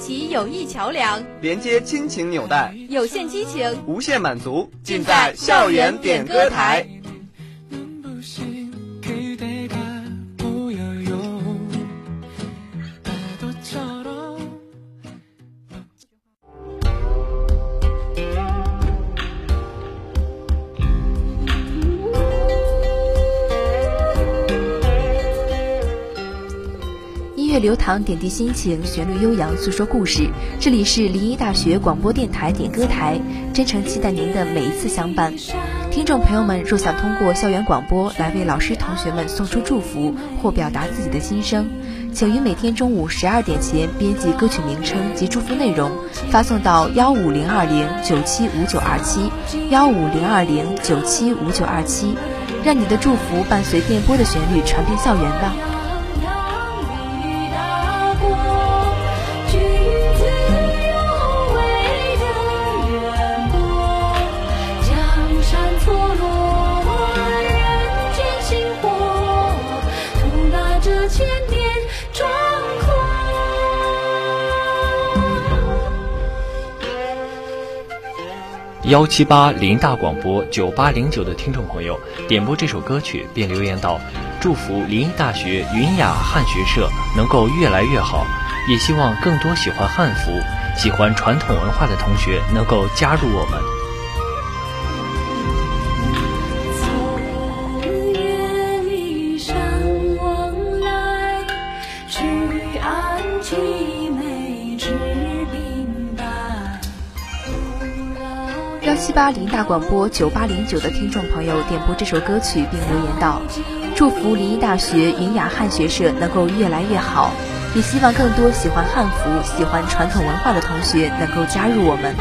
起友谊桥梁，连接亲情纽带，有限激情，无限满足，尽在校园点歌台。音乐流淌，点滴心情，旋律悠扬，诉说故事。这里是临沂大学广播电台点歌台，真诚期待您的每一次相伴。听众朋友们，若想通过校园广播来为老师同学们送出祝福或表达自己的心声，请于每天中午十二点前编辑歌曲名称及祝福内容，发送到幺五零二零九七五九二七幺五零二零九七五九二七，让你的祝福伴随电波的旋律传遍校园吧。幺七八林大广播九八零九的听众朋友点播这首歌曲，并留言道：“祝福临沂大学云雅汉学社能够越来越好，也希望更多喜欢汉服、喜欢传统文化的同学能够加入我们。”七八零大广播九八零九的听众朋友点播这首歌曲，并留言道：“祝福临沂大学云雅汉学社能够越来越好，也希望更多喜欢汉服、喜欢传统文化的同学能够加入我们。”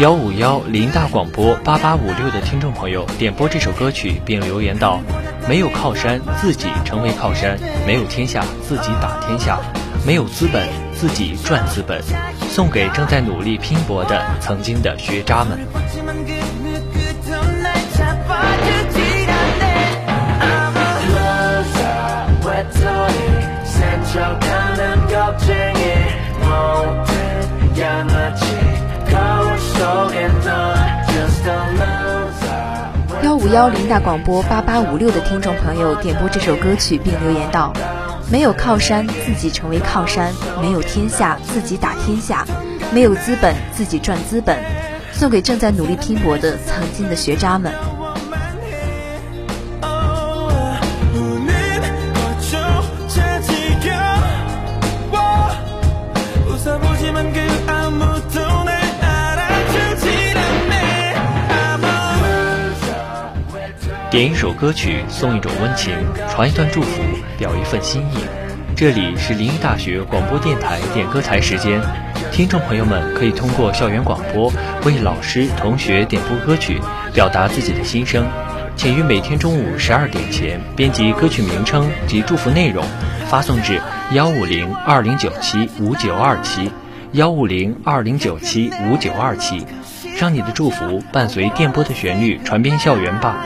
幺五幺林大广播八八五六的听众朋友点播这首歌曲，并留言道：“没有靠山，自己成为靠山；没有天下，自己打天下；没有资本，自己赚资本。”送给正在努力拼搏的曾经的学渣们。幺五幺林大广播八八五六的听众朋友点播这首歌曲，并留言道：“没有靠山，自己成为靠山；没有天下，自己打天下；没有资本，自己赚资本。”送给正在努力拼搏的曾经的学渣们。点一首歌曲，送一种温情，传一段祝福，表一份心意。这里是临沂大学广播电台点歌台时间，听众朋友们可以通过校园广播为老师、同学点播歌曲，表达自己的心声。请于每天中午十二点前编辑歌曲名称及祝福内容，发送至幺五零二零九七五九二七幺五零二零九七五九二七，让你的祝福伴随电波的旋律传遍校园吧。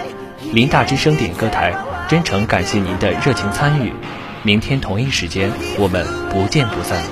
林大之声点歌台真诚感谢您的热情参与，明天同一时间我们不见不散。